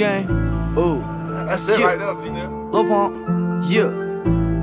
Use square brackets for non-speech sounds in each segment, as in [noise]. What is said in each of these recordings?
gang. Oh. That's it yeah. right there, T-Nell. Lil Pump. Yeah.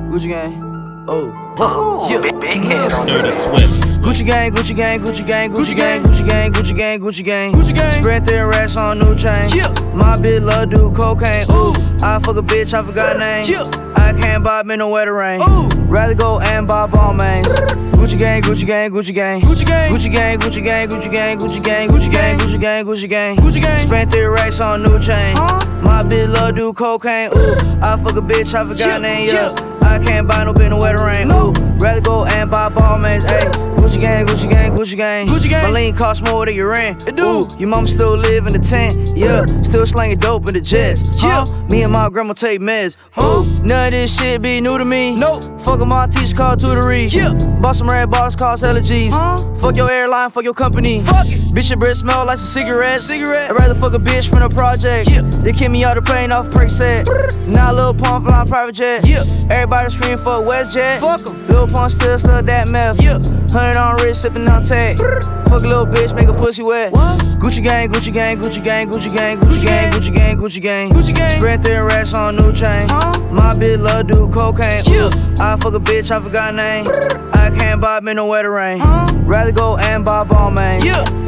Gucci gang. Oh. Yeah. Big, big head on Dirty Swift. Gucci gang, Gucci gang, Gucci gang, Gucci gang, Gucci gang, Gucci gang, Gucci gang, Gucci gang. Spread their racks on new chain. Yeah. My bitch love do cocaine. Ooh. I fuck a bitch, I forgot name. Yeah. I can't buy me no wetter rain. Ooh. Rather go and buy Balmains. [laughs] Gucci gang, Gucci gang, Gucci gang, Gucci gang, Gucci gang, Gucci gang, Gucci gang, Gucci gang, Gucci gang, Gucci gang, Gucci gang, Gucci gang. Spent three racks on new chain. My bitch love do cocaine. Ooh, I fuck a bitch, I forgot name. Yeah, I can't buy no no wetter rain. Ooh, rather go and buy Balmains. Ayy. Gucci gang, Gucci gang, Gucci gang. Gucci gang. My lean cost more than your rent. It do. Ooh, your mom still live in the tent. Yeah, still slanging dope in the jets. Huh? Yeah. Me and my grandma take meds. Huh? None of this shit be new to me. Nope. Fuck my teacher called tutory. Yeah. Bought some red bottles cost allergies. Huh? Fuck your airline, fuck your company. Fuck it. Bitch, your breath smell like some cigarettes. Cigarette. I'd rather fuck a bitch from the project. Yeah. They kick me out the plane off Percocet. now Lil Pump flying private jet. Yeah. Everybody scream for WestJet. Fuck em. Lil Pump still stuck that meth. Yeah. Hundred on wrist, sippin' on tag. Fuck a little bitch, make a pussy wet. What? Gucci gang, Gucci gang, Gucci gang, Gucci gang, Gucci gang, Gucci gang, Gucci gang, Gucci gang. Spread their racks on new chain. Huh? My bitch love do cocaine. Yeah. I fuck a bitch, I forgot name. I can't buy me no wetter rain. Huh? Rather go and buy Balmain. Yeah.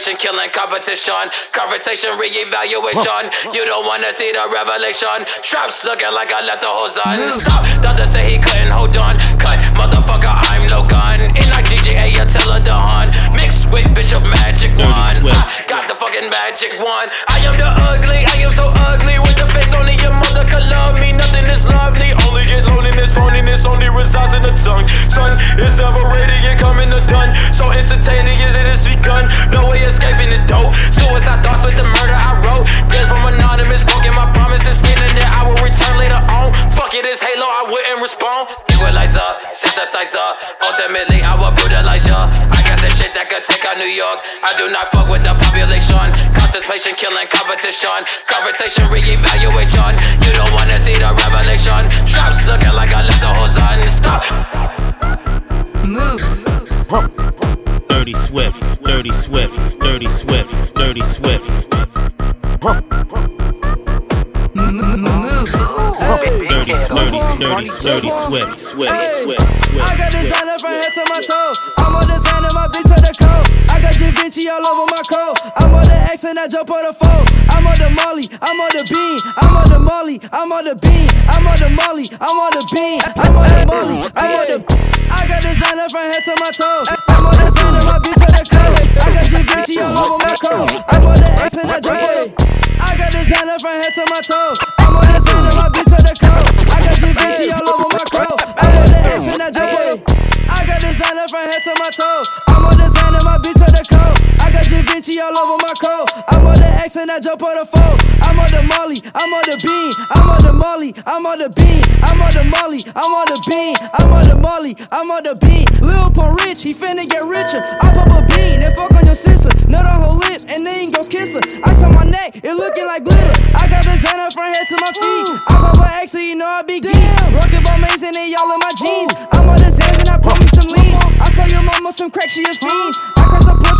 Killing competition. Conversation, re-evaluation. [laughs] You don't wanna see the revelation. Straps looking like I left the hose on. Stop. Doctor say he couldn't hold on. Cut, motherfucker, I'm no gun. In like GGA, Attila Dawn. Mixed with Bishop Magic Wand. Got the fucking magic wand. I am the ugly, I am so ugly. With the face only your mother could love me. Nothing is lovely. Only get loneliness, phoniness only resides in the tongue. Son, it's never ready radiant, coming to done. So instantaneous, it is begun. No way escaping the dope. Suicide thoughts with the murder I wrote. Dead from anonymous, broken my promises. Skinning that I will return later on. Fuck it, it's Halo, I wouldn't respond. Equalizer, synthesizer. Ultimately, I will brutalize ya. I got the shit that could take out New York. I do not fuck with the population. Contemplation, killing competition. Conversation, re-evaluation. You don't wanna see the revelation. Straps looking like I left the hose on. Stop. Move. Dirty Swift. Dirty Swift. Dirty Swift. Dirty Swift. Dirty, dirty, dirty, dirty Swift. Swift. Swift. Swift. I got designer from head to my toe. I'm on designer, my bitch on the coat. I got Vinci all over my coat. I'm on the X and I jump on the phone. I'm on the Molly, I'm on the bean. I'm on the Molly, I'm on the bean. I'm on the Molly, I'm on the bean. I'm on the Molly, I'm on the. I got designer from head to my toe. I'm on designer, my bitch on the coat. I got Vinci all over my coat. I'm on the X and I jump on the I got designer from head to my toe. I'm on designer, my bitch on the coat. Gucci all over my crow. I on the X and I jump on the. I got designer from head to my toe. I'm on designer, my bitch on the coat. I got Givenchy all over my coat. I'm on the X and I jump on the phone. I'm on the Molly, I'm on the bean. I'm on the Molly, I'm on the bean. I'm on the Molly, I'm on the bean. I'm on the Molly, I'm on the bean. Lil Pump Rich, he finna get richer. I pop a bean and fuck on your sister. Nut on her lip and then go kiss her. I saw my neck, it looking like glitter. I got designer from head to my feet know I be geek. Rocket ball Mason and they all in my jeans. I'm on the Xans and I put me some lean. I saw your mama some crack, she a fiend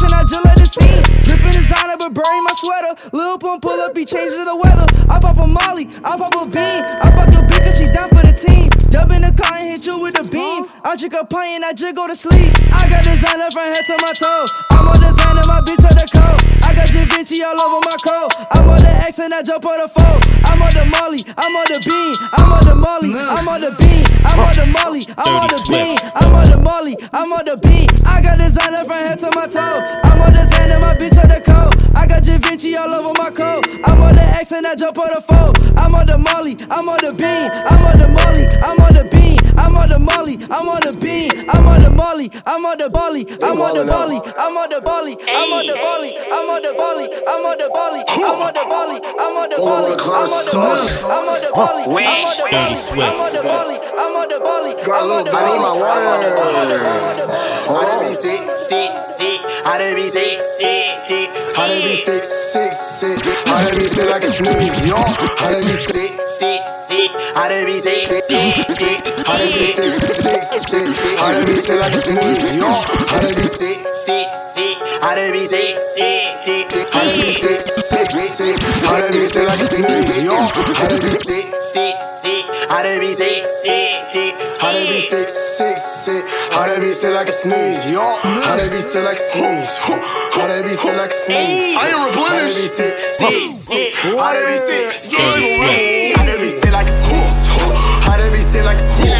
and I just let it see. Dripping designer, but burning my sweater. Lil Pump pull up, be changing the weather. I pop a Molly, I pop a bean. I fuck your bitch, cause she down for the team. Dub in the car and hit you with a beam. I drink a pint and I just go to sleep. I got designer from head to my toe. I'm on designer, my bitch on the coat. I got Givenchy all over my coat. I'm on the X and I jump on the phone. I'm on the Molly, I'm on the bean. I'm on the Molly, I'm on the bean. I'm on the Molly, I'm on the bean. I'm on the Molly, I'm on the bean. I got designer from head to my toe. I'm on the Zen and my bitch on the coat. I got Givenchy all over my coat. I'm on the X and I jump on the phone. I'm on the Molly, I'm on the bean. I'm on the Molly, I'm on the bean. I'm on the molly, I'm on the bean, I'm on the molly, I'm on the bolly, I'm on the bolly, I'm on the bolly, I'm on the bolly, I'm on the bolly, I'm on the bolly, I'm on the bolly, I'm on the bolly, I'm on the bolly, I'm on the bolly, I'm on the bolly, I'm on the bolly, I'm on the bolly, I'm on the bolly, I'm on the water. I'm on the barley. I'm on the sick, I'm on the barley. I'm on the sick, I'm on the barley. I'm on the sick, I'm on the be I'm on the yo, I'm on the barley. I'm on the sick, I'm on the barley. I'm on the sick, I'm on the barley. I'm on the barley. I'm on the barley. I'm on the barley. I'm on the barley. I'm on the barley. I'm on the barley. I'm on the barley. I'm on the barley. I'm on the barley. I'm on the barley. I'm on done be Arabiste bak sınırımız yok Arabiste Si si Arabiste Si si Arabiste Si si Arabiste bak sınırımız yok Arabiste Si si Arabiste Si si Arabiste Si si Arabiste bak sınırımız yok Arabiste bak sınırımız Arabiste bak sınırımız I am replenished Arabiste Si si How Si si Arabiste like a sneeze? How that horse Arabiste like a sneeze?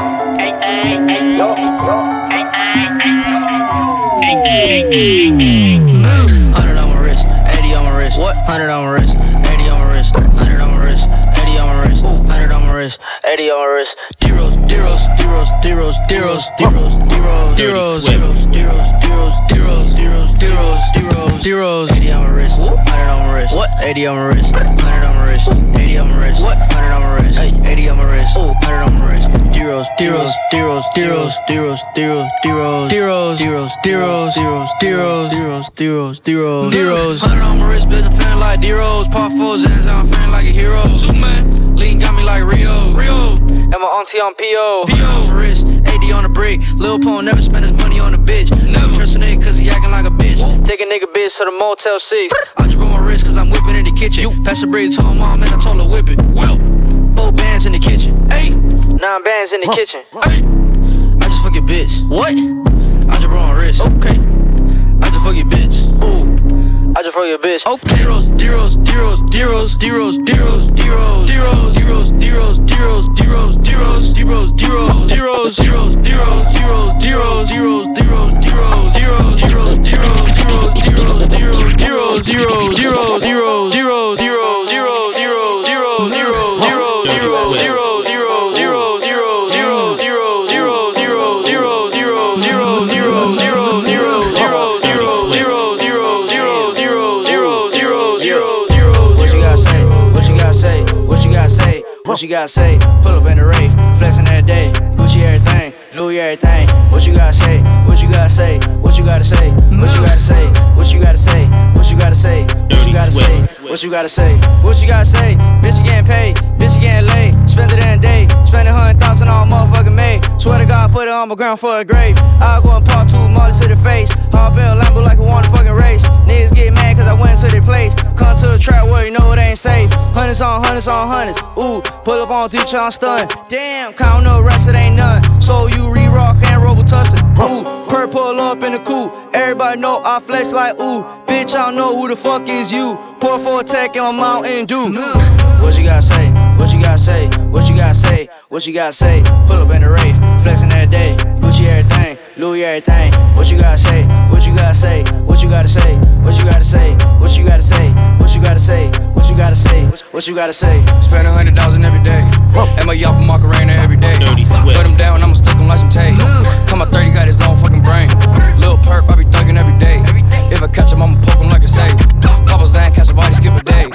Hundred on my wrist, eighty on my wrist. What? Hundred on my wrist, eighty on my wrist. Hundred on my wrist, eighty on my wrist. Hundred on my wrist, eighty on my wrist. D Rose, deros, D Rose, deros, D Rose, deros, D Rose, deros, D Rose, deros, D Rose, deros, D Rose, deros, D Rose. Eighty on my wrist. Hundred on my wrist. What? Eighty on my wrist. Hundred on wrist, 80 on my wrist, what? 100 on my wrist, hey, 80 on my wrist, ooh, 100 on my wrist. D Rose, deros, D Rose, deros, D Rose, deros, D Rose, deros, D Rose, deros, D Rose, deros, D Rose, deros, D Rose, deros. Mm. 100 on my wrist, bitch, I'm feeling like D Rose. Pop four Xans, I'm feeling like a hero. Superman, lean got me like Rio. Rio, and my auntie on PO. PO, wrist, 80 on the brick. Lil Pump never spend his money on a bitch. Never trust a nigga cause he acting like a Take a nigga bitch to the Motel 6. [laughs] I just broke my wrist cause I'm whipping in the kitchen. You pass the bread to my mom and I told her whip it. Well, four bands in the kitchen. Eight. Nine bands in the huh. kitchen. Eight. I just fuck your bitch. What? I just broke my wrist. Okay. I just fuck your bitch. Ooh. I just fuck your bitch. Okay. D Rose, Deros, D Rose, Deros, D Rose, Deros, D Rose, Deros, D Rose, Deros, D Rose. Say? What you gotta say? Pull up in the rave, flexing that day. Gucci everything, Louis everything. What you gotta say? What you gotta say? What you gotta say? What you gotta say? What you gotta say? What you gotta say? What you gotta say? What you gotta say? What you gotta say? Bitch, you getting paid. Bitch, you getting laid. Spend it in a day. Spend a hundred thousand on motherfucking made. Swear to God, put it on my ground for a grave. I'll go and park two mothers to the face. Hard bill Lambo like a one fucking race. Niggas get mad cause I went to their place. Come to the trap where you know it ain't safe. Hundreds on hundreds on hundreds. Ooh, pull up on teacher, I'm stunned. Damn, count no rest, it ain't none. So you re rock and Robitussin. Ooh, per pull up in the coupe. Everybody know I flex like ooh. Bitch, I don't know who the fuck is you. Pour for a tech in my Mountain Dew. What you gotta say? What you gotta say? What you gotta say? What you gotta say? Pull up in the rave, flexing that day. Gucci everything, Louis everything. What you gotta say? What you gotta say? What you gotta say? What you gotta say? What you gotta say? What you gotta say? What you gotta say? What you gotta say? Spend a hundred thousand every day. And my y'all from Macarena every day. Dirty Swift. Put him down, I'ma stick him like some tape. Come my 30 got his own fucking brain. Lil perp, I be thugging every day. If I catch him, I'ma poke him like a safe. Papa Zan, catch a body, skip a day.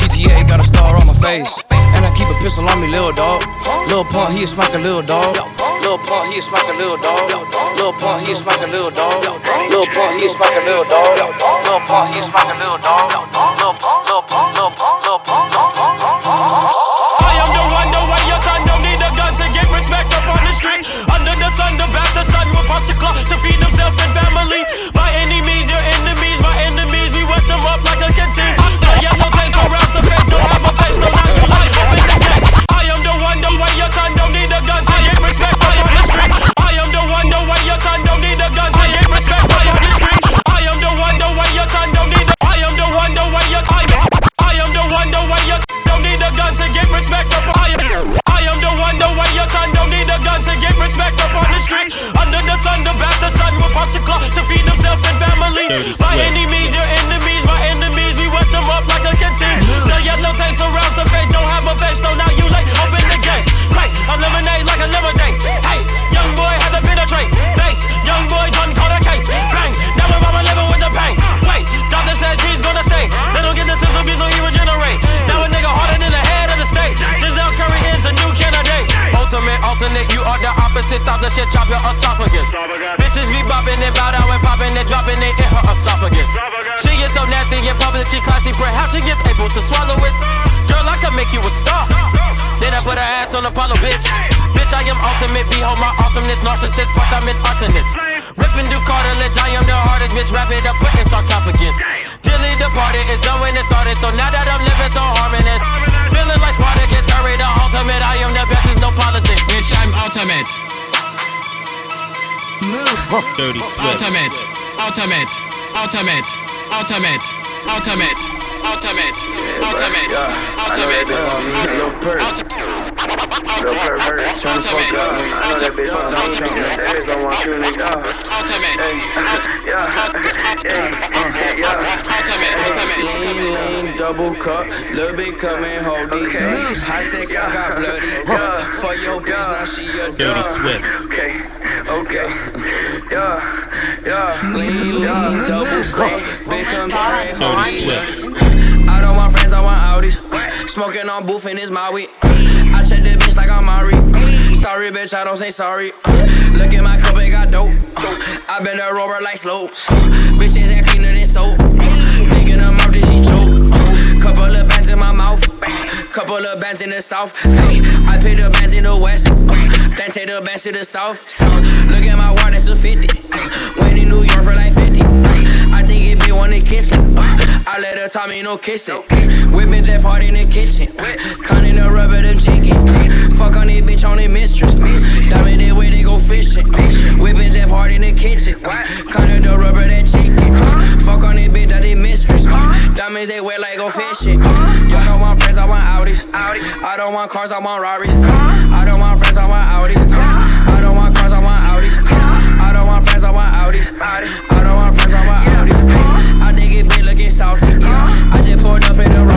GTA got a star on my face. And I keep a pistol on me, lil dog. Lil punk, he a smack a lil dog. Lil punk, he a smack a lil dog. Lil punk, he a smack a lil dog. Lil punk, he a smack a lil dog. Lil punk, he a smack a lil dog. The shit, chop your esophagus. Bitches be bopping and bow down and popping and dropping it in her esophagus. She is so nasty in public, she classy. Perhaps she is able to swallow it. Girl, I can make you a star. Then I put her ass on Apollo, bitch. Bitch, I am ultimate. Behold my awesomeness, narcissist, part time an arsonist. Ripping through cartilage, I am the hardest, bitch. Wrap it up, put in sarcophagus. Dilly departed, it's done when it started. So now that I'm living so harmonious, feeling like Spartacus, Curry the ultimate. I am the best, there's no politics, bitch. I'm ultimate. Dirty Swift. Ultimate, ultimate, ultimate, ultimate, ultimate, ultimate, ultimate, ultimate, Lil I know that don't you, double cup, little bit coming, hold it up. High tech, I got bloody cup. For your bitch, now she a Dirty. Swift. Okay, okay, yeah, yeah. Lean, lean, double cup, big train, hold it. I don't want friends, I want Audis. Smoking on booth and it's my weed. Bitch like I'm Mari. Sorry, bitch, I don't say sorry. Look at my cup, it got dope. I been a rover like slow. Bitches ain't cleaner than soap. In her mouth, then she choke. Couple of bands in my mouth. Couple of bands in the south. Ay, I pay the bands in the west. Then take the bands to the south. Look at my watch, that's a 50. Went in New York for like 50. I think it be wanna kiss it. I let her me no kissing. Whipping Jeff hard in the kitchen. Cunning the rubber, them chicken. Fuck on this bitch on the mistress. Diamond that way they go fishing. Whipping Jeff hard in the kitchen. Cunning the rubber, that chicken. Fuck on this bitch that they mistress. Diamonds they wear like go fishing. Y'all don't want friends, I want Audis. I don't want cars, I want Rarries. I don't want friends, I want Audis. I don't want cars, I want Audis. I don't want friends, I want Audis. I don't want friends, I want Audis. I just poured up in the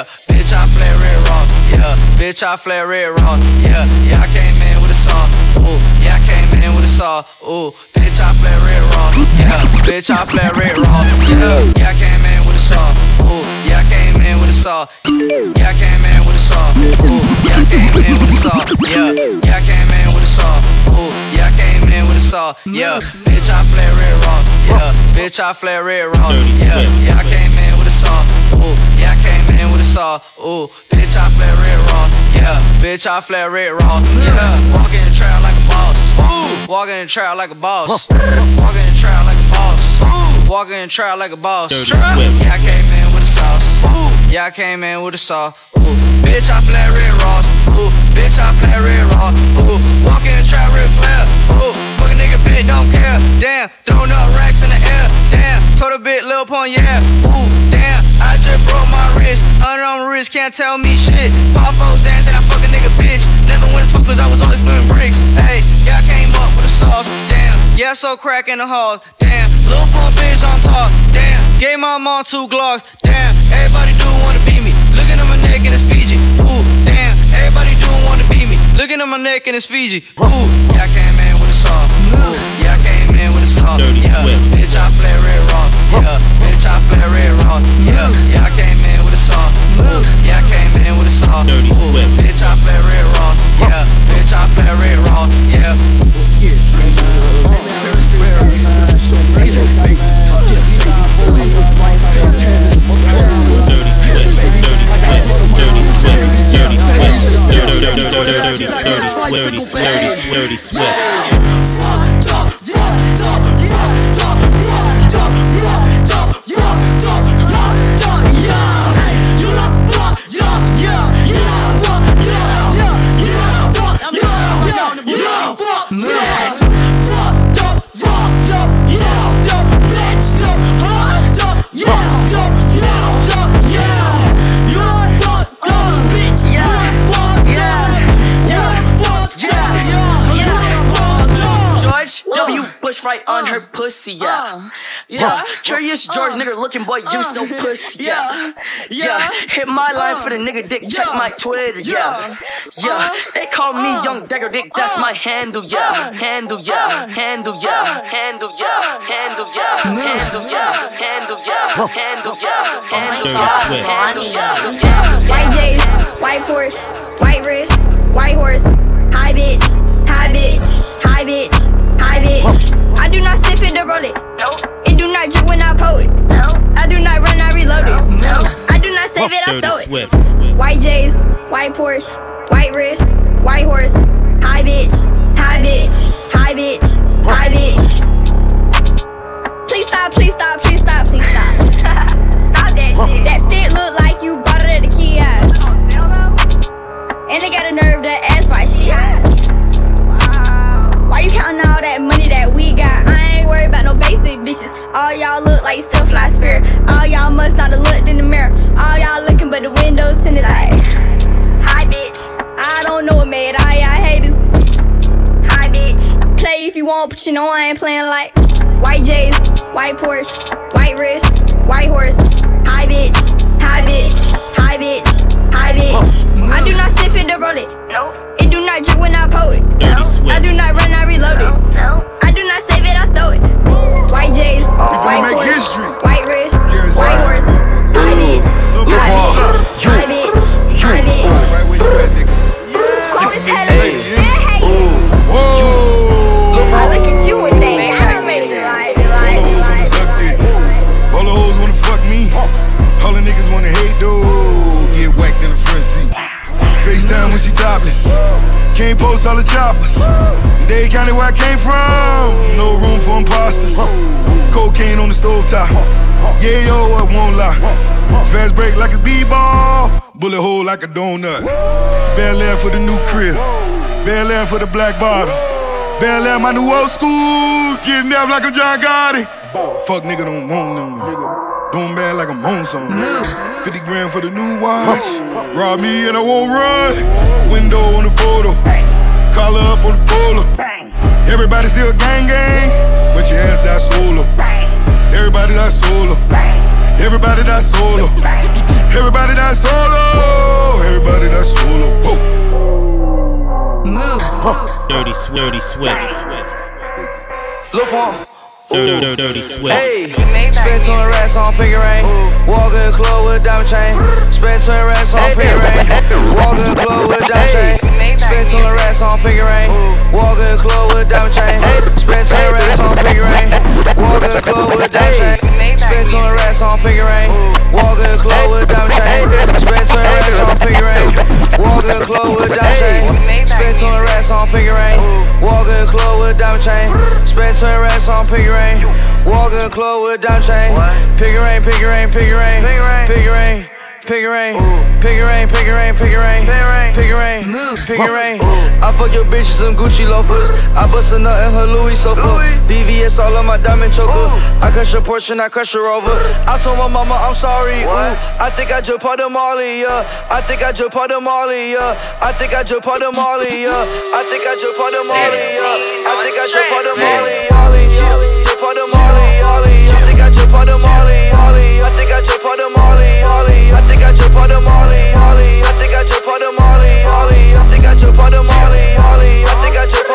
Yeah, bitch, I flare red raw. Yeah, bitch, I flare red raw. Yeah, yeah, I came in with a saw. Ooh, yeah, I came in with a saw. Ooh, bitch, I flare red raw. Yeah, bitch, I flare red raw. Yeah, yeah, I came in with a saw. Ooh, yeah, I came in with a saw. Yeah, I came in with a saw. Ooh, yeah, I came in with a saw, Yeah, yeah, I came in with a saw. Ooh, yeah, I came in with a saw. Yeah, bitch, I flare red raw. Yeah, bitch, I flare red raw. Yeah, yeah, I came in saw. Ooh, yeah, I came in with a saw. Ooh, bitch, I flare red raw. Yeah, bitch, I flare red raw. Yeah, walk in the trap like a boss. Ooh, walk in the trap like a boss. Walk in the trap like a boss. Ooh, walk in the trap like a boss. Dirty Trap. Swift. Yeah, I came in with a sauce. Ooh, yeah, I came in with a sauce. Ooh, bitch, I flare red raw. Ooh, bitch, I flare red raw. Ooh, walk in the trap red flare. Ooh, fuck a nigga bitch, don't care. Damn, throwing up racks in the air. Damn, told a bit, Lil Pump, yeah. Ooh, damn, I just broke my wrist. Under on my wrist, can't tell me shit. Pop four Xans and I fuck a nigga bitch. Never went to school cause I was always flipping bricks. Hey, yeah, I came up with a sauce. Damn, yeah, so crack in the hall. Damn, Lil Pump bitch on top. Damn, gave my mom two Glocks. Damn, everybody do wanna be me. Looking at my neck and it's Fiji. Ooh, damn, everybody do wanna be me. Looking at my neck and it's Fiji. Ooh, yeah, I came in with a saw. Ooh, yeah, I came in with a saw. Dirty yeah, Swift. Yeah, bitch, I flare red raw. Yeah, yeah, I came in with a saw. Ooh, yeah, I came in with a saw. Dirty Ooh, bitch, I flare red raw. Yeah, bitch, I flare red raw. George boy, you so pussy, yeah. Yeah, hit my line for the nigga dick, check my Twitter, yeah. Yeah, they call me Young Dagger Dick, that's my handle, yeah. Handle, yeah. Handle, yeah. Handle, yeah. Handle, yeah. Handle, yeah. Handle, yeah. Handle, yeah. Handle, Dirty yeah. Swift. Handle, yeah. Handle, yeah. White J's, white Porsche, white wrist, white horse, high bitch, high bitch, high bitch, high bitch. I do not sniff it to roll it. It save it, I throw it. Swift. White J's, white Porsche, white wrist, white horse, high bitch, high bitch, high bitch, high bitch. Please stop, please stop, please stop, please stop. [laughs] stop that shit. That fit look like you bought it at the kiosk. And they got a nerve to ask why she asked. Why you counting all that money that we got? I ain't worried about no basic bitches. All y'all but you know I ain't playing like white J's, white Porsche, white wrist, white horse, high bitch, high bitch, high bitch, high bitch. Oh, I do not sniff it to roll it. No. It do not drip when I pull it. Dirty Swift. I do not run, I reload it. No. I do not save it, I throw it. White J's, white make Porsche, history. white wrist, white horse, topless. Can't post all the choppers. Dade County where I came from. No room for imposters. Cocaine on the stove top. Yeah, yo, I won't lie. Fast break like a b-ball. Bullet hole like a donut. Bel Air for the new crib. Bel Air for the black bottle. Bel Air, my new old school. Getting up like I'm John Gotti. Fuck nigga don't want none. Doing bad like I'm on something. 50 grand for the new watch. Rob me and I won't run. Window on the photo. Collar up on the polo. Everybody still gang gang, but your ass die solo. Everybody die solo. Everybody die solo. Everybody die solo. Everybody die solo. Whoa. Dirty Swift, Dirty Swift, Look on. Dirty, dirty, dirty sweat. Hey, spend 20 racks on finger rain. Walk in the club with diamond chain. Spend 20 racks on finger rain. Walk in the club with diamond chain. Spend 20 racks on finger rain. Walk in the club with diamond chain. Spend 20 racks on finger rain. Walk in the club with diamond chain. Spent 20 racks on figure eight. Walk in the club with diamond chain. Spent 20 racks on figure eight. Walk in the club with diamond chain. Spent 20 racks on figure eight. Walk in the club with diamond chain. Spent 20 racks on figure eight. Walk in the club with diamond chain. Figure eight, figure eight, figure eight, figure eight pinky ring, pinky ring. Pinky ring. Pinky ring, pinky ring, pinky ring, pinky ring, pinky ring, pinky ring. I fuck your bitch some Gucci loafers. I bust a nut in her Louis sofa. VVS all on my diamond choker. I crush your Porsche and I crush her over. I told my mama I'm sorry. Ooh, I think I just part of Molly. Yeah, I think I just part of Molly. Yeah, I think I just part of Molly. Yeah, I think I just part of Molly. Yeah, I think I just part of Molly. Molly, yeah, just part of Molly. Molly, I think I just part of Molly. Molly, I think I just part of Molly. Holly. I think I just all. I think I just. I think I just. I think I just.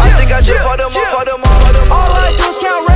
I think I just all, count.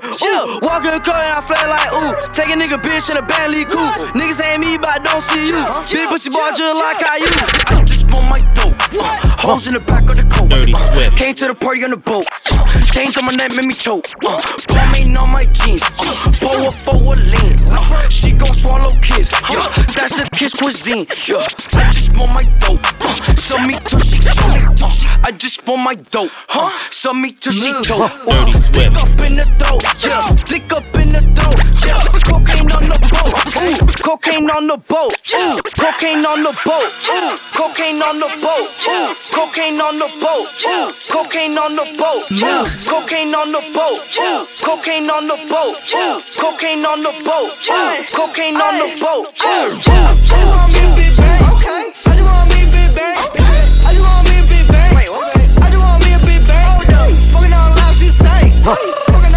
Support. Ooh, Walk in the car and I flat like ooh. Take a nigga bitch in a Bentley coupe. Niggas ain't me, but I don't see you. Big pussy boy just like I use. I just want my dope. Uh, hoes in the back of the coat. Dirty Uh, Swift. Came to the party on the boat. Uh, chains on my neck made me choke. Uh, Plumbing on my jeans. Uh, pour a for a lean. Uh, she gon' swallow kiss. Yeah, that's a kiss cuisine. Yeah, I just want my dope. Uh, show me till she choke. Uh, I just want my dope. Huh? Show me till she choke. Dirty Thick Swift. up in the throat. Yeah, thick up in the throat. Yeah, cocaine on the boat. Ooh, Cocaine on the boat. Ooh, cocaine on the boat. Ooh, cocaine on the boat. Ooh, cocaine on the boat. Ooh, cocaine on the boat. Ooh, cocaine on the boat. Ooh, cocaine on the boat. Ooh, cocaine on the boat. Ooh, cocaine on the boat. Ooh, I just want me a big bang. Okay. I just want me a big bang. I just want me a big bang. I just want me a big bang. Hold up. Fucking all loud, she stank. Fucking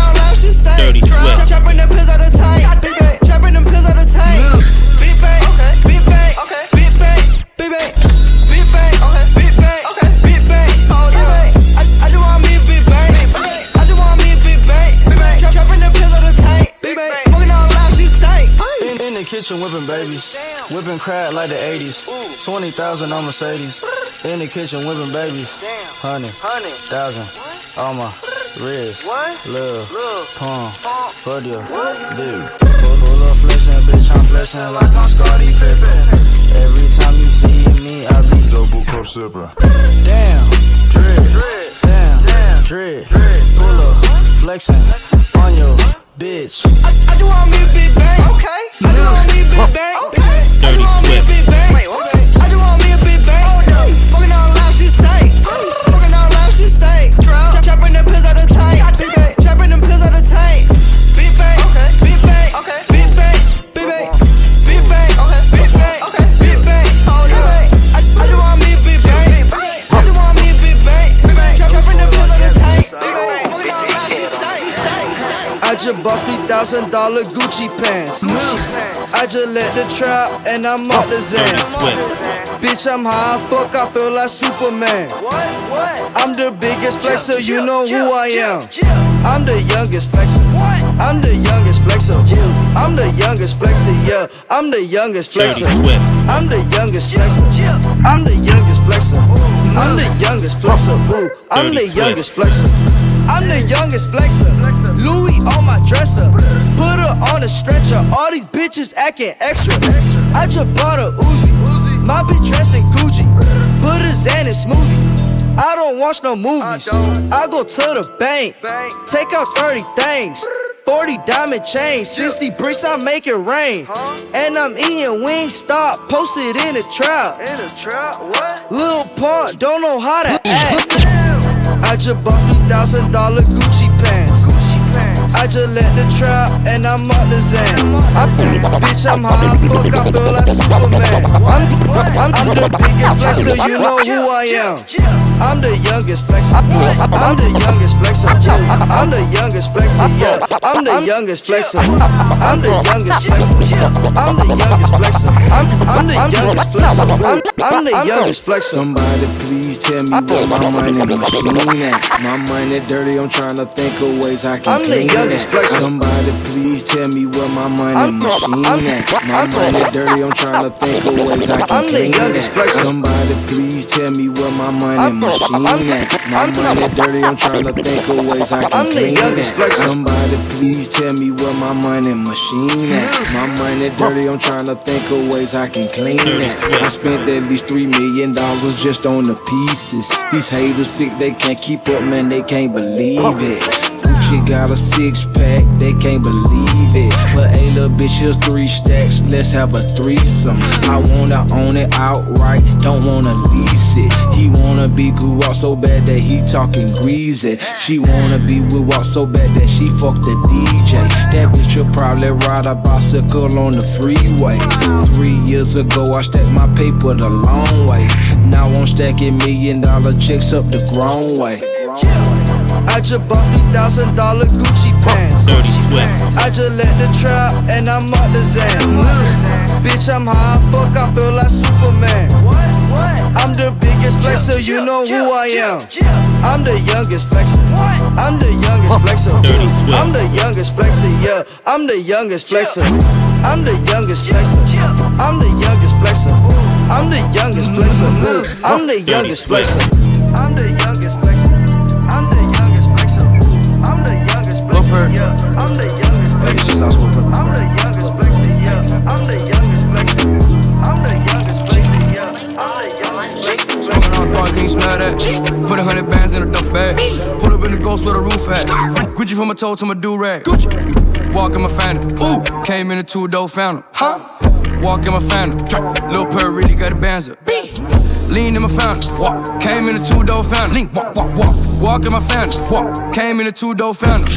kitchen whipping babies, whipping crack like the 80s. 20,000 on Mercedes. In the kitchen whipping babies, hundred, thousand, all my wrist, love, pump, for the dude. Pull, pull up flexing, bitch, I'm flexing like I'm Scottie Pippen. Every time you see me, I be double cup sipper. Damn, drip, damn, drip, pull up, flexing on your bitch. I, I just want me a big bang. Okay. Thousand dollar Gucci pants. I just let the trap and I'm out the zen. Bitch, I'm high, fuck, I feel like Superman. I'm the biggest flexer, you know who I am. I'm the youngest flexer. I'm the youngest flexer. I'm the youngest flexer, yeah. I'm the youngest flexer. I'm the youngest flexer. I'm the youngest flexer. I'm the youngest flexer. I'm the youngest flexer. I'm the youngest flexer. Louis on my dresser. Put her on a stretcher. All these bitches acting extra. I just bought a Uzi. My bitch dressing Gucci. Put a Xan in smoothie. I don't watch no movies. I go to the bank. Take out 30 things. 40 diamond chains, 60 bricks, I make it rain. And I'm eating wings, stop, posted in the trap. In a trap, what? Lil Pump, don't know how to act. I just bought $3,000 Gucci just let the trap and I'm up the Zen. I, bitch, I'm high, fuck, I feel like Superman. I'm, I'm, I'm the biggest flexer, you know who I am. I'm the youngest flexer. I'm the youngest flexer. I'm the youngest flexer, yeah. I'm the youngest flexer. I'm the youngest flexer. I'm the youngest flexer. I'm, I'm the youngest flexer. I'm, I'm the youngest flexer. Somebody please tell me where my money machine at. My money dirty, I'm trying to think of ways I can I'm the clean that. youngest flexer. Somebody please tell me where my money I'm- machine I'm- at. My I'm- money dirty, I'm trying to think of ways I can I'm the clean youngest that. flexer. Somebody please tell me where my money I'm- machine I'm- at. My I'm- money dirty, I'm trying to think of ways I can I'm the clean youngest that. flexer. Somebody please tell me where my money machine at. My money dirty, I'm trying to think of ways I can clean it. I spent at least three million dollars just on the pieces. These haters sick, they can't keep up, man, they can't believe it. Gucci got a six pack, they can't believe it. But hey, little bitch, here's three stacks, let's have a threesome. I wanna own it outright, don't wanna lease it. He wanna be good walk so bad that he talking greasy. She wanna be with walk so bad that she fuck the DJ. That bitch will probably ride a bicycle on the freeway. Three years ago, I stacked my paper the long way. Now I'm stacking million dollar checks up the grown way. I just bought $3,000 Gucci pants. Dirty sweat. I just let the trap and I'm up the Zen. Bitch, I'm high, fuck, I feel like Superman. I'm the biggest flexer, you know who I am. I'm the youngest flexer. I'm the youngest flexer. I'm the youngest flexer, yeah. I'm the youngest flexer. I'm the youngest flexer. I'm the youngest flexer. I'm the youngest flexer. I'm the youngest flexer. I'm the youngest flexer. Perk. Yeah, I'm the youngest Hey, flexer. this is Oswald Pepper. I'm the youngest flexer. Yeah, I'm the youngest flexer. I'm the youngest flexer. Yeah, I'm the youngest flexer. Smoking on thought, can you smell that? Put a hundred bands in a duff bag. Pull up in the ghost where the roof at. Gucci from my toe to my do rag. Gucci. Walk in my phantom. Ooh, came in a two door fountain. Huh? Walk in my phantom. Lil Perk really got a banzer. Lean in my fountain. Walk. Came in a two door fountain. Lean. Walk, walk, walk. Walk in my fountain. Walk. Came in a two door fountain.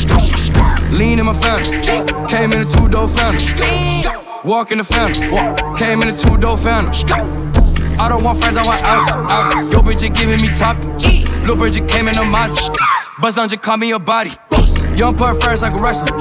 Lean in my fountain. Came in a two door fountain. Walk in the fountain. Walk. Came in a two door fountain. I don't want friends, I want out. out. Yo, bitch, you giving me top. Lil' bitch, you came in a Mazda. Bust down, just call me a body. Young put first like a wrestler.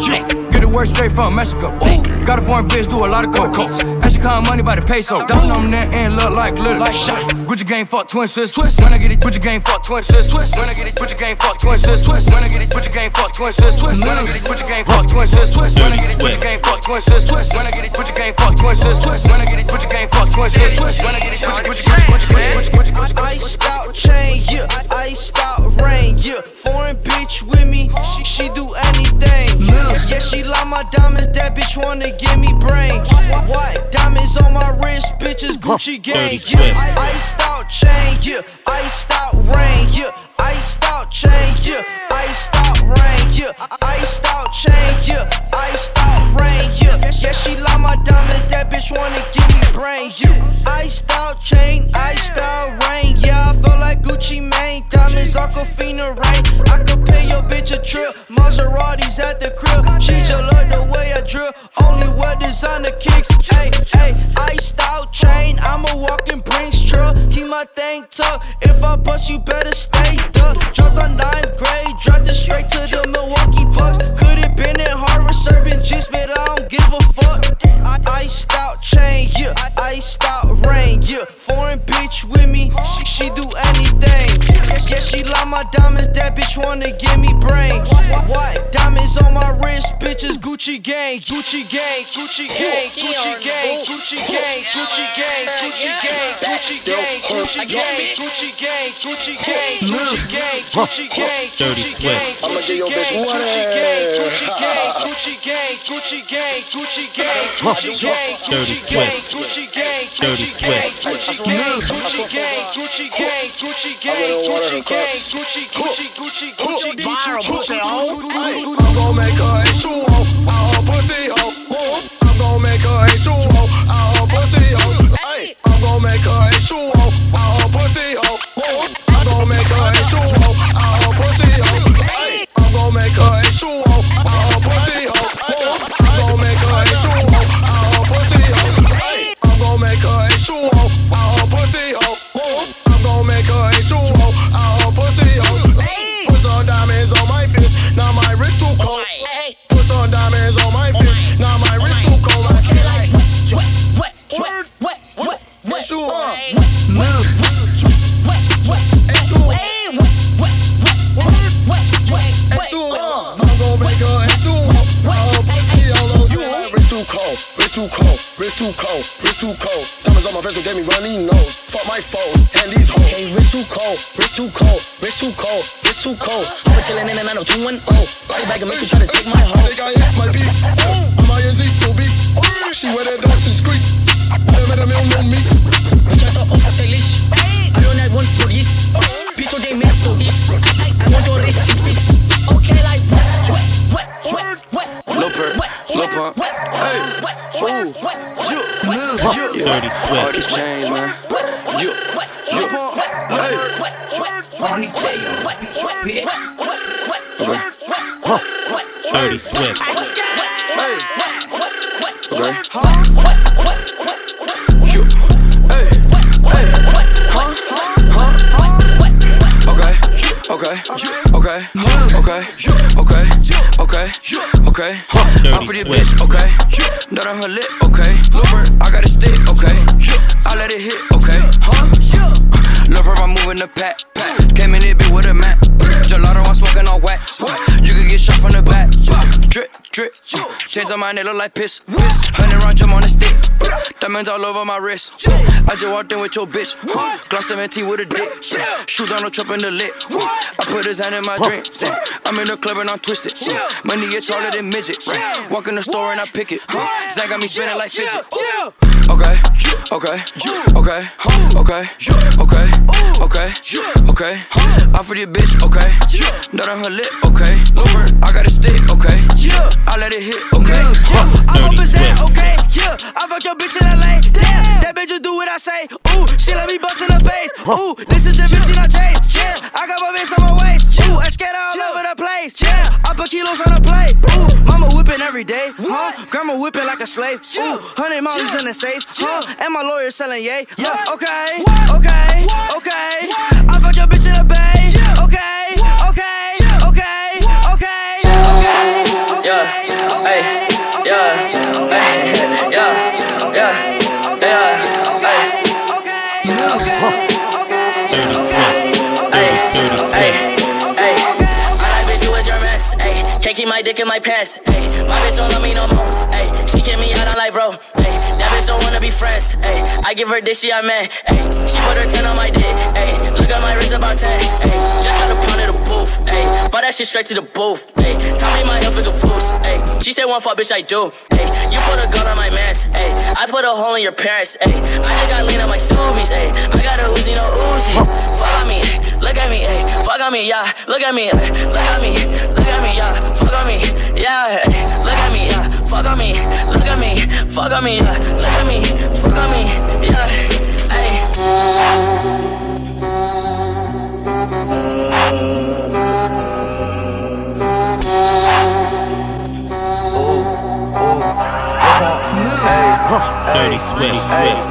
Get the word straight from Mexico. Ooh, Got a foreign bitch, do a lot of coke. As she count money by the peso. Don't know that and look like little like shot. Gucci gang fuck twin Swiss Swiss. When I get it, Gucci gang fuck twin Swiss Swiss. When I get it, Gucci gang fuck twin Swiss Swiss. When I get it, Gucci gang fuck twin Swiss Swiss. When I get it, Gucci gang fuck twin Swiss Swiss. When I get it, Gucci gang fuck twin Swiss Swiss. When I get it, Gucci gang fuck twin Swiss Swiss. When I get it, Gucci gang fuck twin Swiss Swiss. When I get it, Gucci Gucci Gucci Gucci Gucci Gucci Gucci. Iced out chain, yeah. Iced out rain, yeah. Foreign bitch with me, she she do anything. Yeah, she like my diamonds. That bitch wanna give me brain. White diamonds on my wrist, bitches Gucci gang, yeah. Iced out chain, yeah. Iced out rain, yeah. Iced out chain, yeah. Iced out rain, yeah. Iced out chain, yeah. Iced out rain, yeah. Yeah, she like my diamonds, that bitch wanna give me brain, yeah. Iced out chain, iced out rain, yeah. I feel like Gucci Mane, diamonds, Aquafina rain. I could pay your bitch a trip, Maseratis at the crib. She just love the way I drip, only wear designer kicks. Hey, hey, iced out chain, I'm a walking Brinks truck. Keep my thing tucked, if I bust, you better stay up. Dropped on ninth grade, dropped it straight to the Milwaukee Bucks. Could've been just wanna get bitches Gucci gang, Gucci gang, Gucci gang, Gucci gang, Gucci gang, Gucci gang, Gucci gang, Gucci gang, Gucci gang, Gucci gang, Gucci gang, Gucci gang, Gucci gang, Dirty Gucci Swift. gang, I'ma give your bitch Gucci one. gang, Gucci gang, Gucci gang, Gucci gang, Gucci gang, Gucci gang, Dirty Gucci gang, Swift. Gucci gang, Dirty Gucci gang, Swift. Gucci gang, Gucci gang, Gucci gang, Gucci gang, Gucci gang, Gucci, Gucci, Gucci, Gucci, Viral pussy hoe. Gucci. I'm gon' make her a shoe hoe. Out her pussy hoe. I'm gon' make her a shoe hoe. Out her pussy oh. hoe. Ay, I'm gon' make her a shoe hoe. Out her pussy hoe. Too cold. Wrist too cold. Wrist too cold. Diamonds on my so gave me runny nose. Fuck my foes and these hoes. Hey, wrist too cold, wrist too cold, wrist too cold, wrist too cold. I'm chillin' in and I know 210. Body bag and make you try to take my I hoe. think I hit my beat. I'm my Ezekiel beat. She wear that Dawson Creek. Them at a mill know me. Muchacho, ojo, se leash. I don't have Dirty Swift. these chains, man. You, you. Hey. Dirty Swift. Chains on my neck look like piss. piss. Hundred round jump on the stick. Diamonds all over my wrist. I just walked in with your bitch. Gloss 17 with a dick. Shoot on the trap in the lit. I put his hand in my drink. I'm in the club and I'm twisted. Money get taller than midget. Walk in the store and I pick it. Zach got me spinning like fidget. Okay, okay, okay, okay, okay, okay, okay. Okay. I'm for the bitch, okay. Nut on her lip, okay. I got a stick, okay. I let it hit, okay. I'm up Swift. okay, yeah. I fuck your bitch in LA, damn. That bitch just do what I say. Ooh, she let me bust in her face. Ooh, this is your bitch, not Jay. Yeah, I got my bitch on my waist. Ooh, I scared all over the place. Yeah, I put kilos on the plate. Ooh, mama whipping every day. Huh? Grandma whipping like a slave. Ooh, hundred mollies in the safe. Huh? And my lawyer selling yay. Yeah, okay, okay. Dick in my pants. Ay, my bitch don't love me no more. Ay, she kick me out on like bro. Ay, that bitch don't wanna be friends. Ay, I give her dick, she a man. Ay, she put her 10 on my dick. Ay, look at my wrist about 10. Ay, just got a pound of the booth. Ay, bought that shit straight to the booth. Ay, tell me my health is a fool. Ay, she said one fuck, bitch, I do. Ay, you put a gun on my mans. Ay, I put a hole in your parents. Ay, I just got lean on my subies. Ay, I got a Uzi, no Uzi. Fuck on me, look at me, ay, fuck on me, yeah. Look at me, look at me, look at me, yeah. Fuck on me, yeah. Look at me, yeah. Fuck on me, look at me, fuck on me, yeah. Look at me, fuck on me, yeah. Ay. Dirty Swift.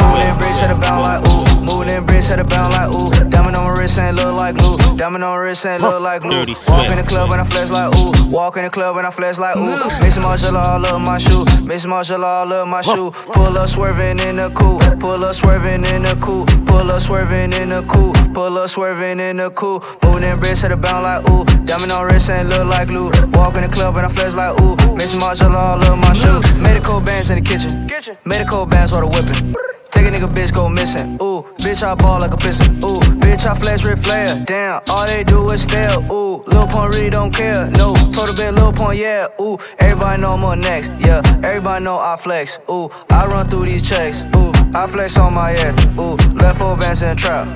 Moving bricks at a bound like ooh. Moving bricks at a bound like ooh. Diamond on my wrist ain't look like glue. Diamond on wrist and look like glue. Walk in the club and I flex like ooh. Walk in the club and I flex like ooh. Miss Marshall all up my shoe. Miss Marshall all up my shoe. Pull up swerving in the coupe. Pull up swerving in the coupe. Pull up swerving in the coupe. Pull up swerving in the coupe. Moving in bricks to the bound like ooh. Diamond on wrist and look like glue. Walk in the club and I flex like ooh. Miss Marshall all up my shoe. Medical bands in the kitchen. Medical bands for the whipping. Take a nigga bitch go missing. Ooh, bitch I ball like a piston. Ooh, bitch I flash red flare. Damn, all they do is stare. Ooh, Lil Pump really don't care. No, total bit Lil Pump, yeah. Ooh, everybody know I'm up next. Yeah, everybody know I flex. Ooh, I run through these checks. Ooh, I flex on my head. Ooh, left foot bands in trap.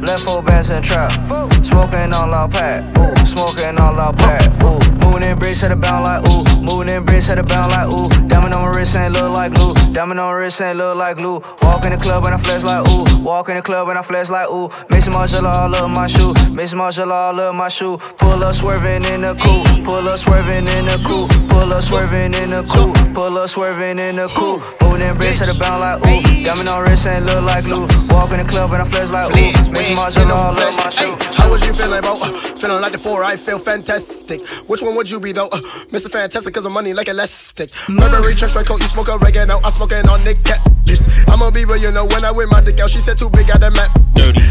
Left foot bands in trap. Smoking on loud pack. Ooh, smoking on loud pack. Ooh, moving in bricks at the bound like ooh. Moving in bricks at the bound like ooh. Diamond on my wrist ain't look like glue. Diamond on my wrist ain't look like glue. Walk in the club and I flex like ooh. Walk in the club and I flex like ooh. Mason Marshall all up my shoe. Mason Marshall all up my shoe. Pull up swerving in the coupe. Pull up swerving in the coupe. Pull up swerving in the coupe. Pull up swerving in the coupe. Moving in bricks at the bound like ooh. Diamond on wrist ain't look like glue. Walk in the club and I flex like ooh. Mason Marshall all up my shoe. How was you feeling, bro? Uh, feeling like the four, I feel fantastic. Which one would you be, though? Uh, Mr. Fantastic, cause I'm money like elastic. Burberry truck, straight coat, you smoke oregano, I'm smoking on Nick Cat. I'ma be real, you know, when I win my dick out, she said too big, got that map.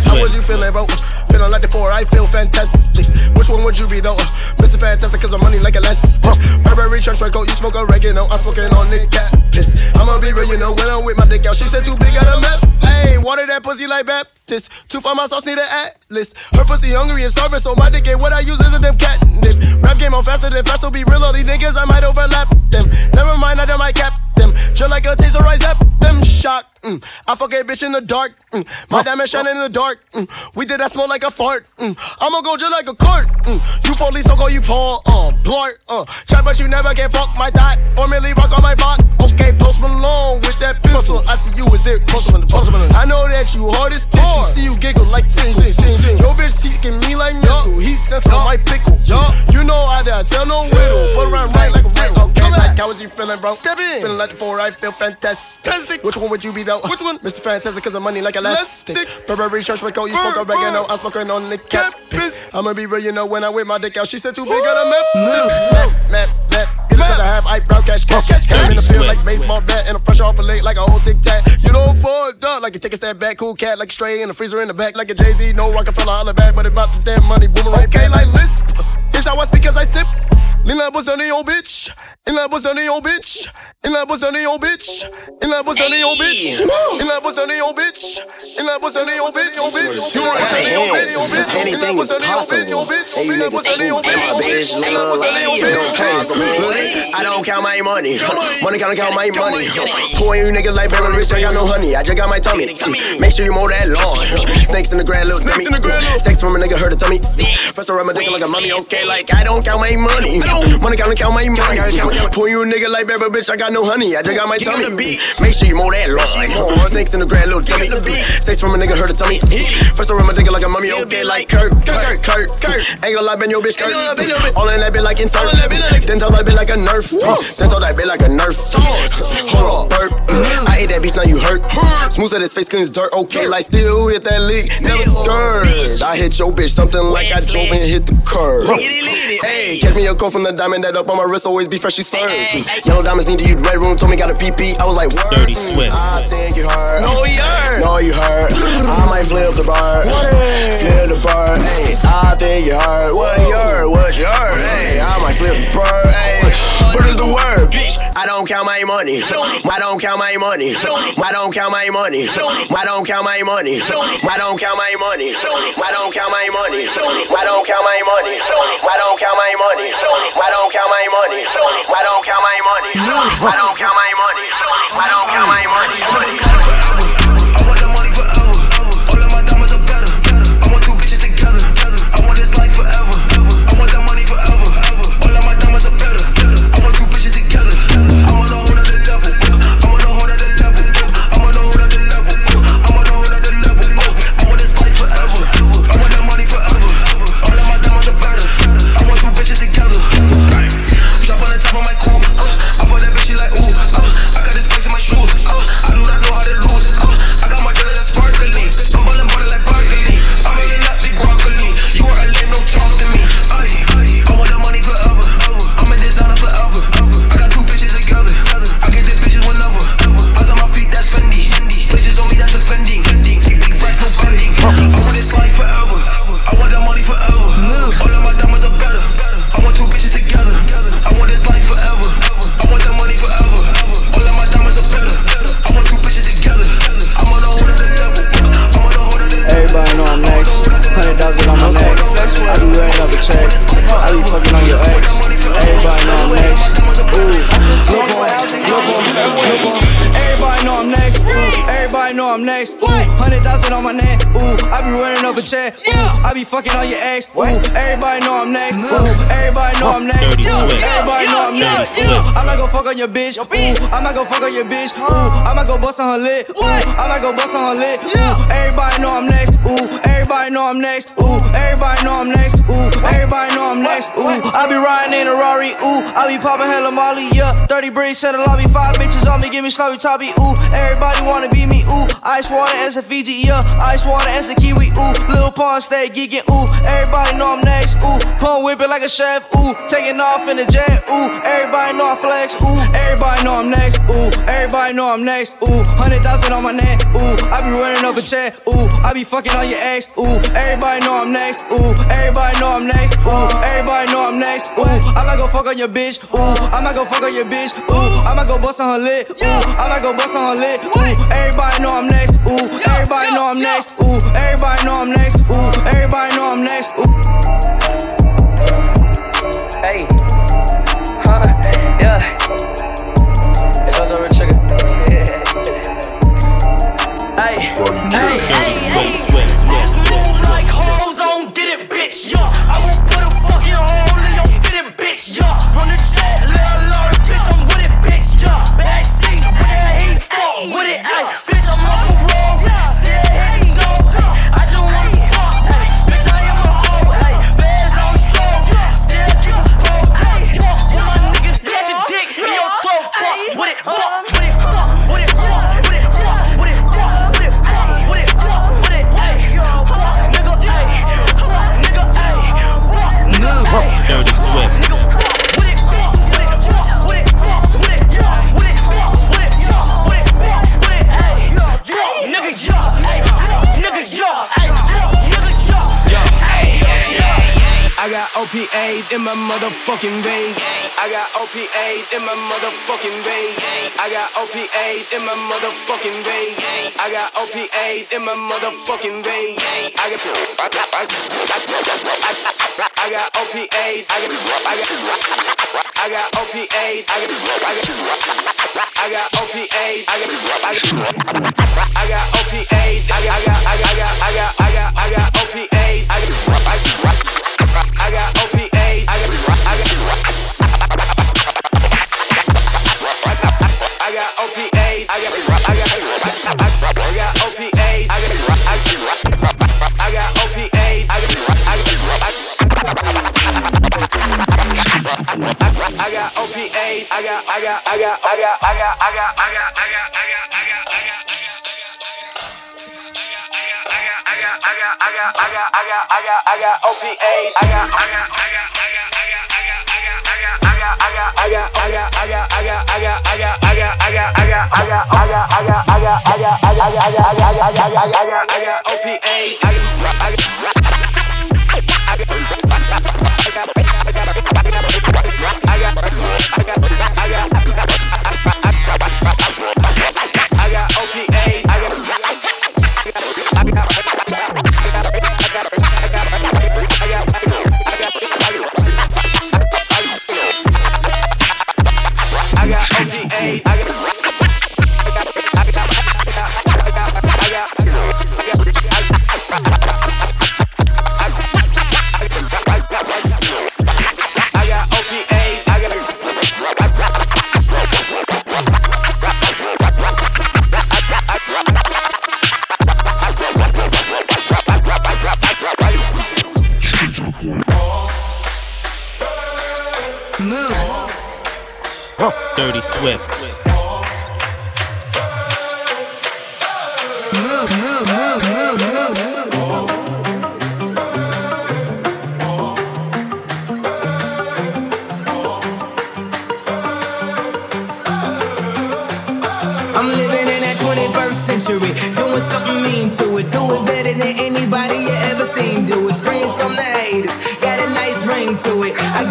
How was you feeling, bro? Uh, feeling like the four, I feel fantastic. Which one would you be, though? Mr. Fantastic, cause I'm money like elastic. Burberry truck, straight coat, you smoke oregano, I'm smoking on Nick Cat. Yes, I'ma be real, you know, when I'm with my dick out, she said too big, got a map. Hey, water that pussy like Baptist. Two for my sauce, need an atlas. Her pussy hungry and starving, so my dick ain't what I use is a them catnip. Rap game on faster than fast, so be real, all these niggas, I might overlap them. Never mind, I done might cap them. Just like a taser, I zap them. Shock. Mm. I fuck a bitch in the dark. Mm. My diamond shining in the dark. Mm. We did that smoke like a fart. Mm. I'ma go just like a cart. Mm. You police, don't call you Paul. Uh, Blart. Uh, try, but you never can fuck my dot. Or merely rock on my block. Okay, post Malone with that pistol. I see you as there. Post Malone, post Malone. I know that you hard as tissue. See you giggle like sing, sing, sing, sing. Yo, bitch seeking me like missile. He sense on my pickle. You know I done tell no riddle. Put around right like a riddle. You feeling, bro? Step in. Feeling like the four, I feel fantastic. Which one would you be though? Which one? Mr. Fantastic, cause I'm money like elastic. Burberry church coat, you smoke oregano. I'm smoking on the campus. I'ma be real, you know, when I whip my dick out, she said too big on a map. Map, map, map. Get it to the half, eyebrow, cash, cash, cash, cash. in the field like baseball bat, and I'm fresh off a leg like a old tic tac. You don't fall up like you take a step back, cool cat, like a stray in the freezer in the back, like a Jay Z. No Rockefeller, holla back, but about the damn money, boomerang. Okay, like lisp. Is how I speak as I sip. Il a besoin de old bitch. Il a besoin de old bitch. Il a besoin de old bitch. Il a besoin de old bitch. Il a besoin de old bitch. Il a besoin de old bitch. Yo bitch. You are bitch. Anything is possible. Hey, you niggas ain't bitch love. Hey, I don't count my money. Money gotta count my money. Poor you niggas like Baron Rich. I got no honey. I just got my tummy. Make sure you mow that lawn. Snakes in the grand little dummy. Sex from a nigga hurt a tummy. First I rub my dick like a mummy. Okay, like I don't count my money. Money count count my money. Poor you a nigga like Barry Rich, I got no honey. I just got my tummy. Make sure you mow that lawn. Snakes in the ground, little dummy. Sex from a nigga, heard a tummy. First I rub my dick like a mummy, okay? Like Kurt, Kurt, Kurt, Kurt. Ain't gonna lie, bend your bitch, Kurt. All in that bit like insert. Then tell that bit like a nerf. Then tell that bit like a nerf. Hold up, burp. I ate that beef, now you hurt. Smooth at his face, clean as dirt. Okay, like still hit that lick. Never scared. I hit your bitch, something like I drove and hit the curb. Hey, catch me a call from the diamond that up on my wrist, always be freshly served. Yellow diamonds need to use red room, told me got a PP. I was like, word. Dirty Swift. I think you heard. No, you heard. No, you heard. I might flip the bird. Flip the bird. Hey, I think you heard. What you heard? What you heard? Hey, I might flip the bird. Hey, what is the word, bitch? I don't count my money. I don't count my money. I don't count my money. I don't count my money. I don't count my money. I don't count my money. I don't count my money. I don't count my money. I don't count my money. I don't count my money. I don't count my money. I don't count my money. Running up. Ooh, I be fucking on your ex. Ooh, everybody know I'm next. Ooh, everybody know I'm next. Ooh, everybody know I'm next. Swift. I might go fuck on your bitch. Ooh, I might go fuck on your bitch. Ooh, I might go bust on her lip. Ooh, I might go bust on her lip. Ooh, everybody know I'm next. Ooh, everybody know I'm next. Ooh, everybody know I'm next. Ooh, everybody know I'm next. Ooh, I be riding in a Rari. Ooh, I be popping hella Molly. Yeah, 30 bricks set a lobby. Five bitches on me, give me sloppy toppy. Ooh, everybody wanna be me. Ooh, ice water as a Fiji. Yeah, ice water as a Kiwi. Ooh, Lil Pump stay geeking. Ooh, everybody know I'm next. Ooh, pump whip it like a chef. Ooh, taking off in the jet. Ooh, everybody know I flex. Ooh, everybody know I'm next. Ooh, everybody know I'm next. Ooh, hundred thousand on my neck. Ooh, I be running up a check. Ooh, I be fucking on your ex. Ooh, everybody know I'm next. Ooh, everybody know I'm next. Ooh, everybody know I'm next. Ooh, might go fuck on your bitch. Ooh, I might go fuck on your bitch. Ooh, I might go bust on her lip. Ooh, I might go bust on her lip. Ooh, everybody know I'm next. Ooh, everybody know I'm next. Ooh, everybody know I'm next. Ooh, everybody know I'm next. Ooh. Hey. Huh. Yeah. It's also a trigger. Hey. Hey. Hey. Swift, Swift, Swift, Move like hoes on, get it, bitch, yeah. I will bitch, yeah. Run the track, little Lord, bitch, I'm with it, bitch, yeah. Backseat, with that heat, fuck with it, ayy. Bitch, I'm got OPA in my motherfucking vein. I got OPA in my motherfucking vein. I got OPA in my motherfucking vein. I got OPA in my motherfucking vein. I got I got I got I got OPA. I got I got I got OPA. I got I got I got OPA. I got I got I got OPA. I got I got I got I got I got I got OPA. I got I got I got OPA. I got I got I got OPA. I got I got I got OPA. I got I got OPA. I got I got OPA. I got I got I got I got I got I got I got I got I got I got I Swift. I'm living in that 21st century, doing something mean to it, do it better than anybody you ever seen. Do it, screams from the haters, got a nice ring to it. I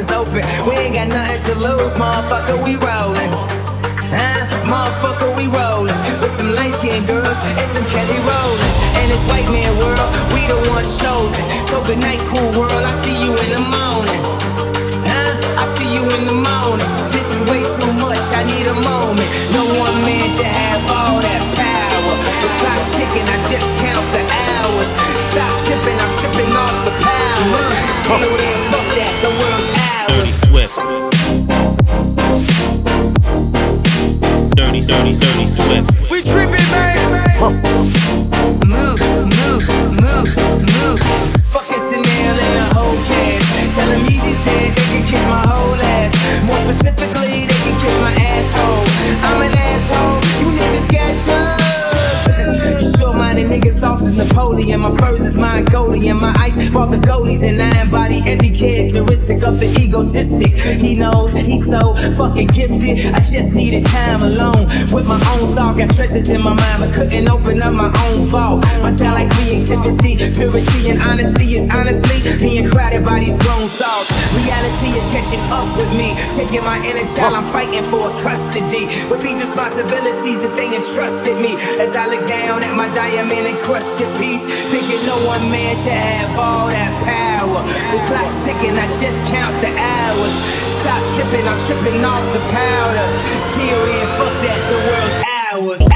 prison's open. We ain't got nothing to lose, motherfucker, we rollin'. Huh? Motherfucker, we rollin' with some light skin girls and some Kelly Rowlands. And this white man world, we the ones chosen. So good night, cool world. I see you in the morning. Huh? I see you in the morning. This is way too much. I need a moment. No one man should have all that power. The clock's ticking. I just count the hours. Stop tripping. I'm tripping off the power. Till Swift. Dirty, dirty, dirty Swift. We tripping, man. Move, move, move, move. Fucking Chanel and the whole cast. Tell them Yeezy said they can kiss my whole ass. More specifically, they can kiss my asshole. I'm an asshole. Napoleon. My furs is Mongolian. My ice brought the goalies and I embody every characteristic of the egotistic. He knows he's so fucking gifted. I just needed time alone with my own thoughts. Got treasures in my mind, but couldn't open up my own vault. My talent, creativity, purity, and honesty is honestly being crowded by these grown thoughts. Reality is catching up with me, taking my inner child. I'm fighting for custody with these responsibilities that they entrusted me. As I look down at my diamond encrusted piece, thinking no one man should have all that power. The clock's ticking, I just count the hours. Stop tripping, I'm tripping off the powder. Till then, fuck that, the world's ours,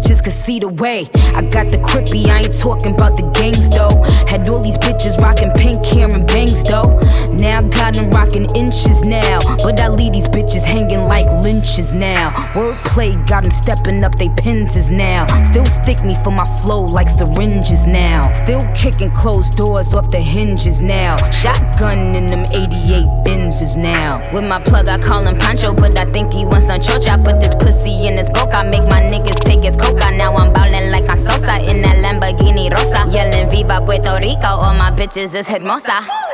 bitches could see the way. I got the crippy, I ain't talking about the gangs though. Had all these bitches rocking pink hair and bangs though. Now I got them rocking inches now. But I leave these bitches hanging like lynches now. Wordplay got them stepping up they pins now. Still stick me for my flow like syringes now. Still kicking closed doors off the hinges now. Shotgun in them 88 Benzes now. With my plug, I call him Pancho, but I think he wants some church. I Put this pussy in his boca, make my niggas take his coca. Now I'm ballin' like I'm Sosa in that Lamborghini Rosa. Yelling Viva Puerto Rico, all my bitches is hermosa.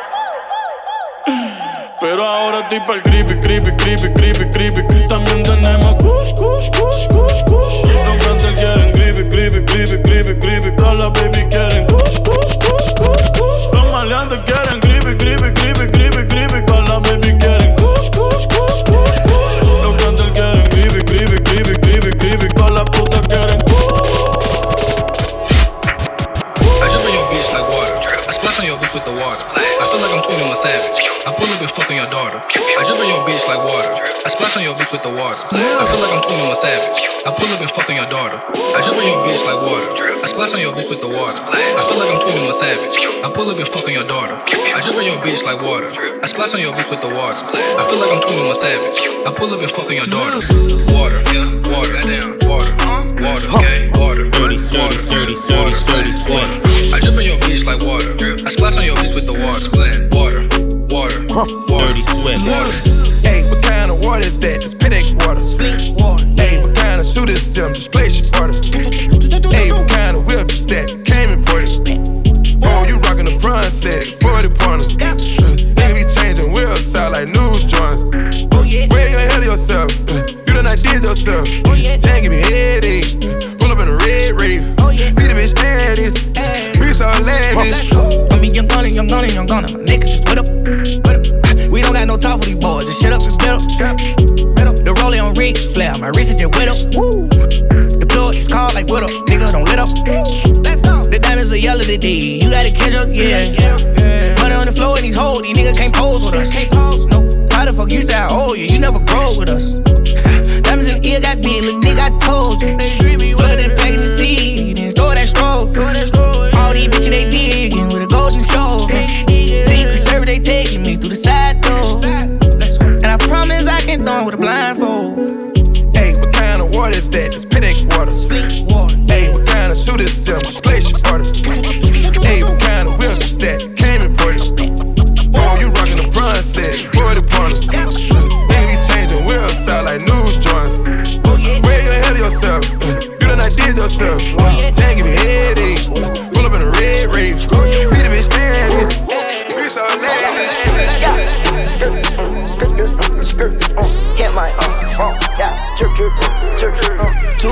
Pero ahora estoy pa'l creepy, creepy, creepy, creepy, creepy. También tenemos kush, kush, kush, kush, kush. Los quieren creepy, creepy, creepy, creepy, creepy. Todas las baby quieren kush, kush, kush, kush, kush. Los maleantes quieren creepy, creepy, creepy, creepy, creepy. Todas las baby quieren kush, kush, kush, kush, kush. Los quieren creepy, creepy, creepy, creepy, creepy. Todas las putas quieren I jump on your bitch like water. I splash on your bitch with the water. I feel like I'm twinning with savage. I pull up and fuck on your daughter. I jump on your bitch like water. I splash on your bitch with the water. I feel like I'm twinning with savage. I pull up and fuck on your daughter. I jump on your bitch like water. I splash on your bitch with the water. I feel like I'm twinning with savage. I pull up and fuck on your daughter. I jump on your bitch like water. I splash on your bitch with the water. I feel like I'm twinning with savage. I pull up and fuck on your daughter. Water, yeah, water, water, water, okay, water. Dirty, dirty, dirty, dirty, dirty Swift. I jump on your bitch like water. I splash on your bitch with the water. Water, water, water. Dirty Swift. Hey, what kind of water is that? It's Pedic water. water. Hey, what kind of shoot is them? Just place your order. Hey, what kind of whip is that? Came imported. Oh, you rockin' the bronze set, 40 pointers. Uh, be changing wheels out like new joints. Where you ahead of yourself? Uh, you done not did yourself. Jane give me headache. Pull up in a red rave. Beat a bitch at this. We so lavish. I mean, young gunna, young gunna, young gunna. Nigga, just what up? Up? We don't got no talk for these boys. Just shut up and bet up. Bet up. The rolling on Ric Flair. My wrist is just wet up. The plug is called like up? Nigga, don't let up. Let's go. The diamonds are yellow today. You gotta catch up, yeah. Money on the floor in these hoes. These niggas can't pose with us. Can't pose, no. How the fuck you say I owe you? You never grow with us. [laughs] Diamonds in the ear got big, little nigga, I told you. Flood and packing the seed, and throw that stroke. All these bitches, they digging that? Just Pedic waters. Hey, what kind of shoot is them? Glacier orders. Hey, what kind of whip is that? Came imported. Oh, you rockin' the bronze set, 40 pointers. Nigga, you changing wheels out like new joints. Where you ahead of yourself? You done not did yourself.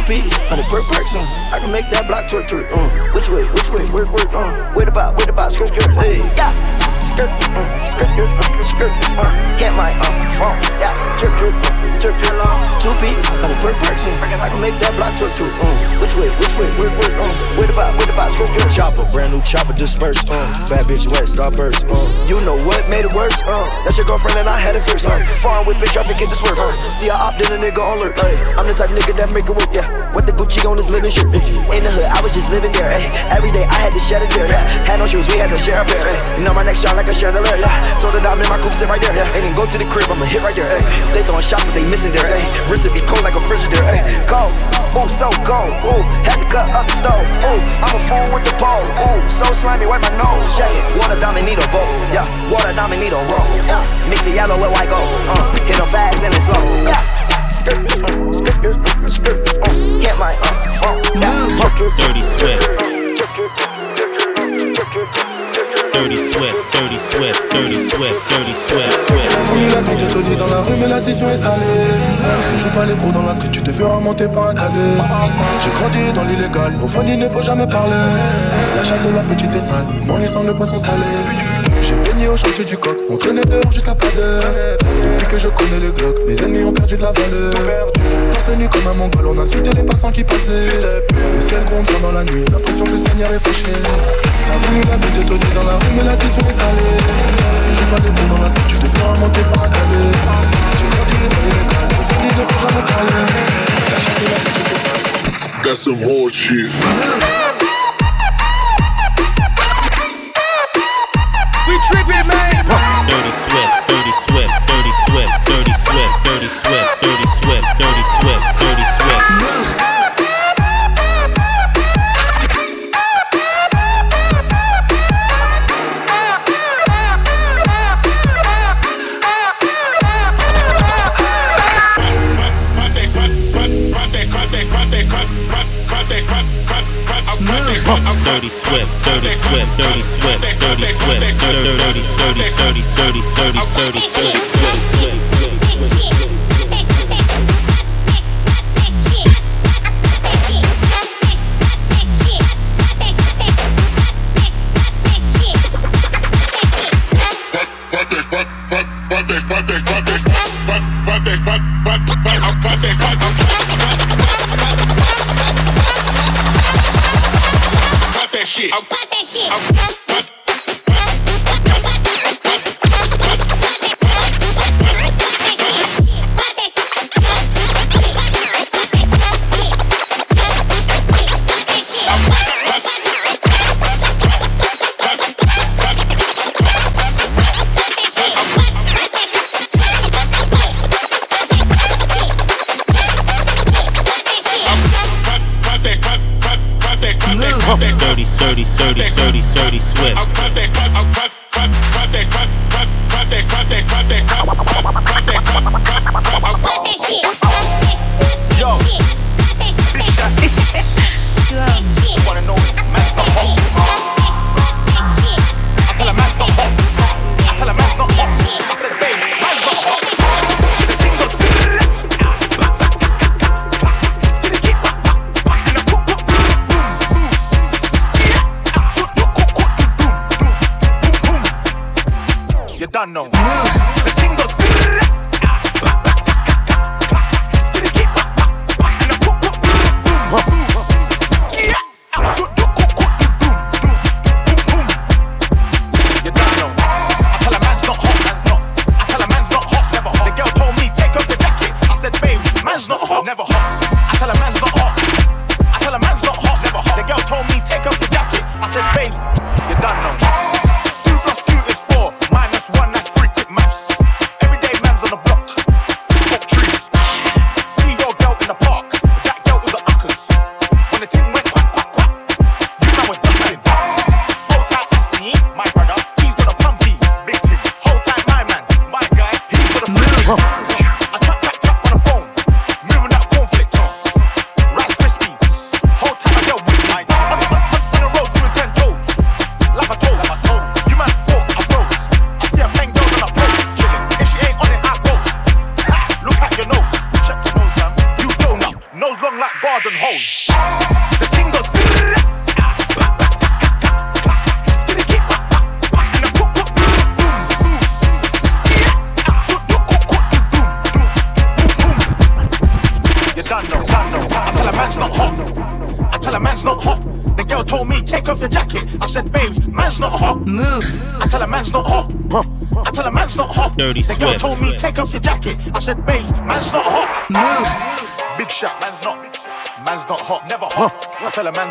Piece, hundred per person, I can make that block twerk, twerk, uh, which way, which way, work, work, uh, wait about, wait about, skirt, skirt, hey, yeah, skirt, uh, skirt, uh, skirt, uh, hit my uh, phone, two piece, hundred per person, I can make that block twerk, twerk, uh, which way, which way, work, work, uh, wait about, wait about, skirt, skirt, chopper, brand new chopper dispersed, uh, bad bitch wet, starburst, uh, you know what made it worse, uh, that's your girlfriend and I had it first, uh, foreign whip bitch, traffic get the swerve, uh, see I opted a nigga on alert, uh, I'm the type of nigga that make it work, yeah, with the Gucci on his linen shirt, in the hood, I was just living there, eh, every day I had to shed a tear, yeah, had no shoes, we had to share a pair, eh, you know my neck shine like a chandelier, yeah, told her that I'm in my coupe, sit right there, yeah, and then go to the crib, I'ma hit right there, eh, they throwing shots, but they missing there, eh, wrist it be cold like a frigidaire, eh, cold, ooh, so cold, ooh, had to cut up the stove, ooh, I'm a fool with the pole, ooh, so slimy, wipe my nose, yeah, water need bowl, yeah, water need roll, yeah, mix the yellow with white gold, uh, hit them fast, then it's slow, yeah, skirt, uh, skirt, skirt, skirt, uh, hit my uh, phone, yeah, Dirty Swift. Dirty Swift, Dirty Swift, Dirty Swift, Dirty Swift, Swift. voulu la vie de Tony dans la rue, mais l'addition est salée. Tu joues pas les pros dans la street, tu te fais remonter par un cadet. J'ai grandi dans l'illégal, au fond il ne faut jamais parler. La chatte de la petite est sale, mon sent le poisson salé. Au chantier du coq, on traînait dehors jusqu'à pas d'heure. Depuis que je connais les glocks, mes ennemis ont perdu de la valeur. Torse nu comme un mongol, on insultait les passants qui passaient. Le ciel gronde dans la nuit, l'impression que le Seigneur est fauché. T'as voulu la vie de Tony dans la rue, mais l'addition est salée. Tu joues pas les pros dans la street, tu te fais remonter par un cadet. J'ai grandi dans l'illégal, au fond il ne faut jamais parler. La chatte de la petite est sale. Got some Dirty Swift, Dirty Swift, Dirty Swift, Dirty Swift, Dirty, Dirty, Sturdy, Sturdy, Sturdy, Sturdy, Sturdy, Sturdy, Swift, Swift, Swift.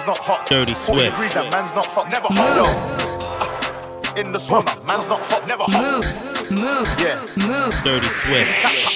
man's not hot. Dirty Swift. Degrees, that man's not hot. Never hot. No. In the sauna, man's not hot. Never hot. Move, move, yeah. move. Dirty Swift.